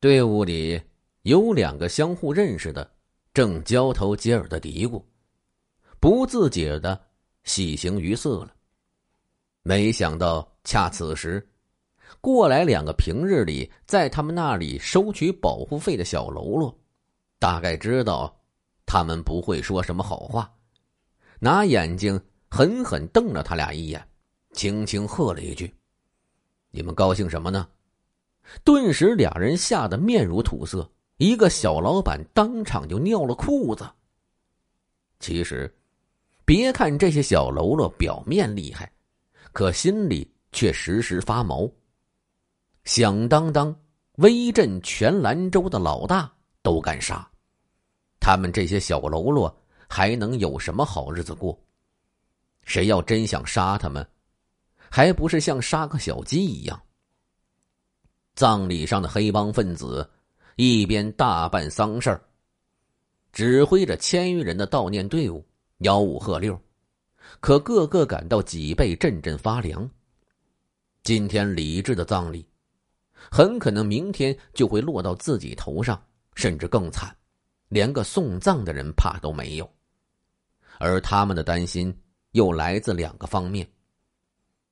队伍里有两个相互认识的，正交头接耳的嘀咕，不自觉的喜形于色了。没想到，恰此时，过来两个平日里在他们那里收取保护费的小喽啰，大概知道他们不会说什么好话，拿眼睛狠狠瞪了他俩一眼，轻轻喝了一句：“你们高兴什么呢？”顿时，俩人吓得面如土色，一个小老板当场就尿了裤子。其实，别看这些小喽啰表面厉害，可心里却时时发毛。响当当，威震全兰州的老大都敢杀，他们这些小喽啰还能有什么好日子过？谁要真想杀他们，还不是像杀个小鸡一样？葬礼上的黑帮分子，一边大办丧事儿，指挥着千余人的悼念队伍吆五喝六，可个个感到脊背阵阵发凉。今天李治的葬礼，很可能明天就会落到自己头上，甚至更惨，连个送葬的人怕都没有。而他们的担心又来自两个方面：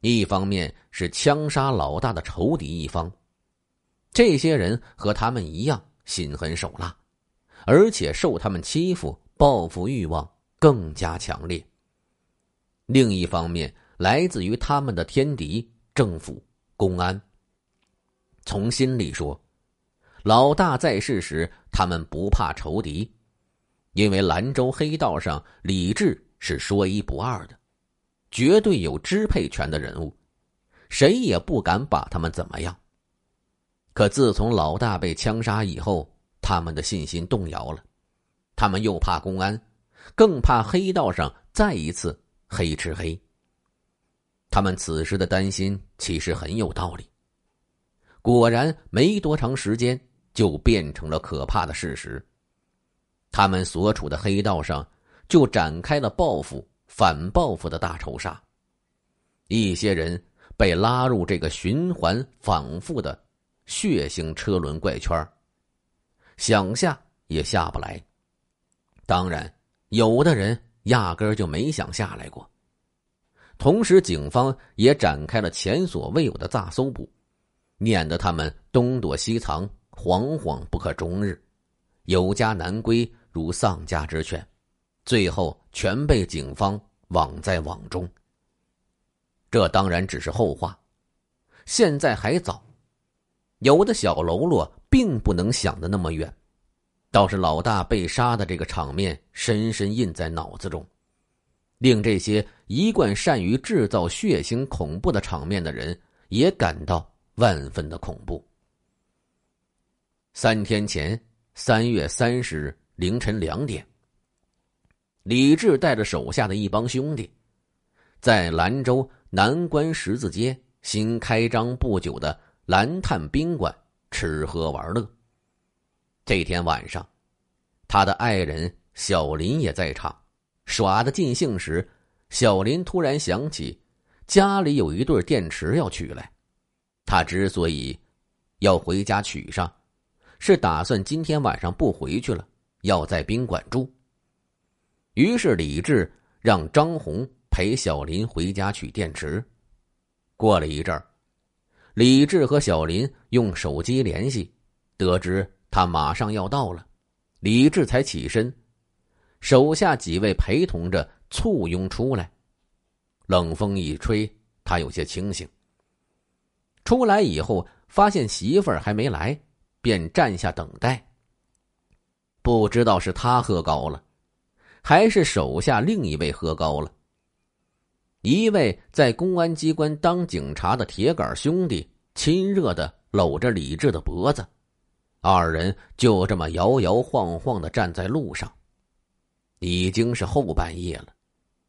一方面是枪杀老大的仇敌一方。这些人和他们一样心狠手辣，而且受他们欺负，报复欲望更加强烈。另一方面，来自于他们的天敌政府、公安。从心里说，老大在世时，他们不怕仇敌，因为兰州黑道上李治是说一不二的，绝对有支配权的人物，谁也不敢把他们怎么样。可自从老大被枪杀以后，他们的信心动摇了。他们又怕公安，更怕黑道上再一次黑吃黑。他们此时的担心其实很有道理。果然，没多长时间就变成了可怕的事实。他们所处的黑道上就展开了报复、反报复的大仇杀。一些人被拉入这个循环反复的。血腥车轮怪圈想下也下不来。当然，有的人压根就没想下来过。同时，警方也展开了前所未有的大搜捕，撵得他们东躲西藏，惶惶不可终日，有家难归，如丧家之犬，最后全被警方网在网中。这当然只是后话，现在还早。有的小喽啰并不能想的那么远，倒是老大被杀的这个场面深深印在脑子中，令这些一贯善于制造血腥恐怖的场面的人也感到万分的恐怖。三天前，三月三十日凌晨两点，李治带着手下的一帮兄弟，在兰州南关十字街新开张不久的。蓝炭宾馆吃喝玩乐。这天晚上，他的爱人小林也在场，耍的尽兴时，小林突然想起家里有一对电池要取来。他之所以要回家取上，是打算今天晚上不回去了，要在宾馆住。于是李志让张红陪小林回家取电池。过了一阵儿。李治和小林用手机联系，得知他马上要到了，李治才起身，手下几位陪同着簇拥出来。冷风一吹，他有些清醒。出来以后，发现媳妇儿还没来，便站下等待。不知道是他喝高了，还是手下另一位喝高了。一位在公安机关当警察的铁杆兄弟亲热的搂着李治的脖子，二人就这么摇摇晃晃的站在路上。已经是后半夜了，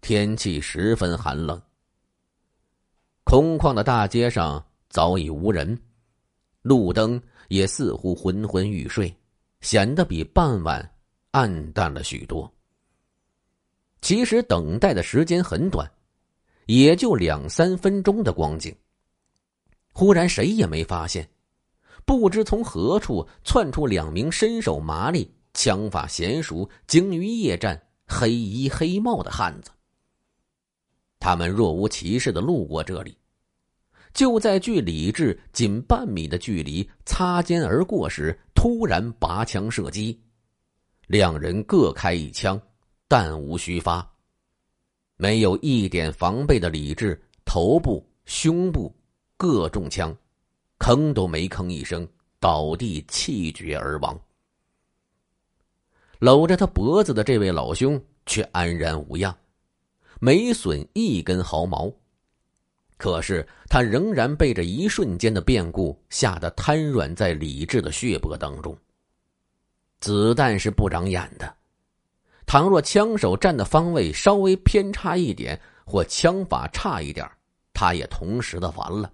天气十分寒冷。空旷的大街上早已无人，路灯也似乎昏昏欲睡，显得比傍晚暗淡了许多。其实等待的时间很短。也就两三分钟的光景。忽然，谁也没发现，不知从何处窜出两名身手麻利、枪法娴熟、精于夜战、黑衣黑帽的汉子。他们若无其事的路过这里，就在距李治仅半米的距离擦肩而过时，突然拔枪射击，两人各开一枪，弹无虚发。没有一点防备的李治，头部、胸部各中枪，吭都没吭一声，倒地气绝而亡。搂着他脖子的这位老兄却安然无恙，没损一根毫毛。可是他仍然被这一瞬间的变故吓得瘫软在李治的血泊当中。子弹是不长眼的。倘若枪手站的方位稍微偏差一点，或枪法差一点，他也同时的完了。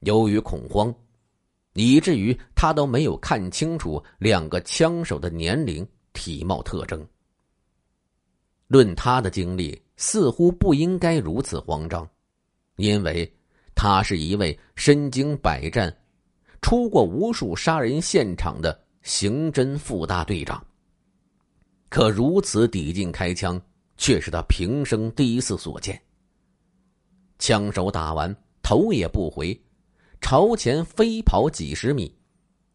由于恐慌，以至于他都没有看清楚两个枪手的年龄、体貌特征。论他的经历，似乎不应该如此慌张，因为他是一位身经百战、出过无数杀人现场的刑侦副大队长。可如此抵近开枪，却是他平生第一次所见。枪手打完，头也不回，朝前飞跑几十米，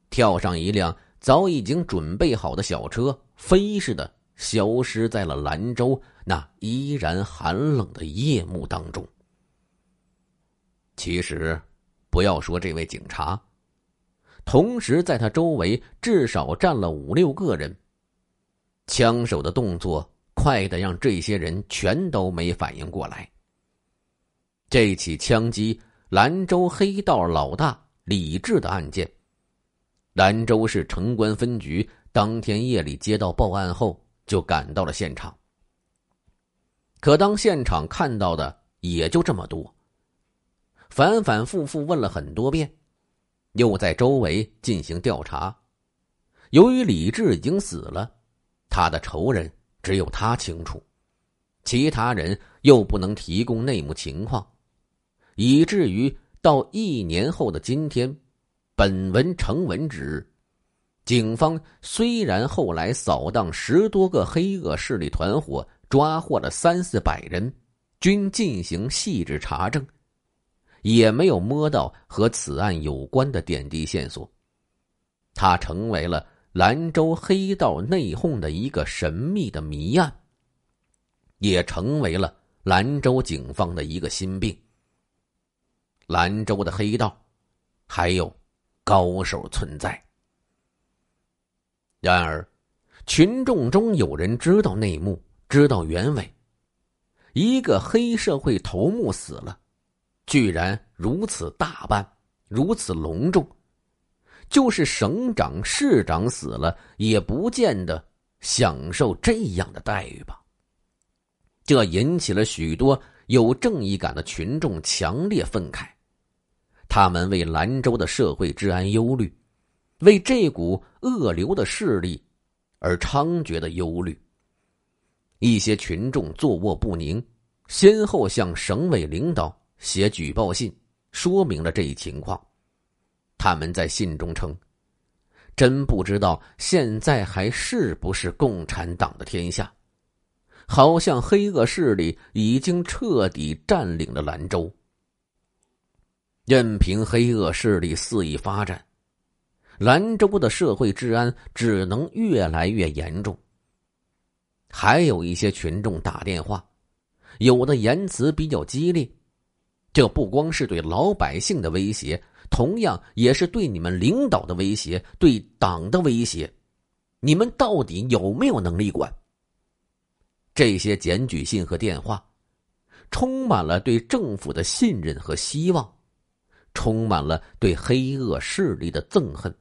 跳上一辆早已经准备好的小车，飞似的消失在了兰州那依然寒冷的夜幕当中。其实，不要说这位警察，同时在他周围至少站了五六个人。枪手的动作快的让这些人全都没反应过来。这起枪击兰州黑道老大李志的案件，兰州市城关分局当天夜里接到报案后就赶到了现场。可当现场看到的也就这么多。反反复复问了很多遍，又在周围进行调查。由于李志已经死了。他的仇人只有他清楚，其他人又不能提供内幕情况，以至于到一年后的今天，本文成文之日：警方虽然后来扫荡十多个黑恶势力团伙，抓获了三四百人，均进行细致查证，也没有摸到和此案有关的点滴线索，他成为了。兰州黑道内讧的一个神秘的谜案，也成为了兰州警方的一个心病。兰州的黑道还有高手存在，然而群众中有人知道内幕，知道原委。一个黑社会头目死了，居然如此大办，如此隆重。就是省长、市长死了，也不见得享受这样的待遇吧。这引起了许多有正义感的群众强烈愤慨，他们为兰州的社会治安忧虑，为这股恶流的势力而猖獗的忧虑。一些群众坐卧不宁，先后向省委领导写举报信，说明了这一情况。他们在信中称：“真不知道现在还是不是共产党的天下，好像黑恶势力已经彻底占领了兰州。任凭黑恶势力肆意发展，兰州的社会治安只能越来越严重。”还有一些群众打电话，有的言辞比较激烈，这不光是对老百姓的威胁。同样也是对你们领导的威胁，对党的威胁，你们到底有没有能力管？这些检举信和电话，充满了对政府的信任和希望，充满了对黑恶势力的憎恨，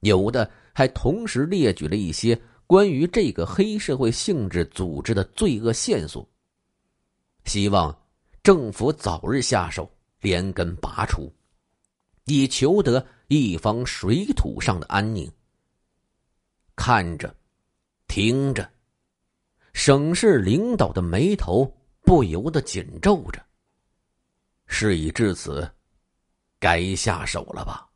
有的还同时列举了一些关于这个黑社会性质组织的罪恶线索，希望政府早日下手，连根拔除。以求得一方水土上的安宁。看着，听着，省市领导的眉头不由得紧皱着。事已至此，该下手了吧？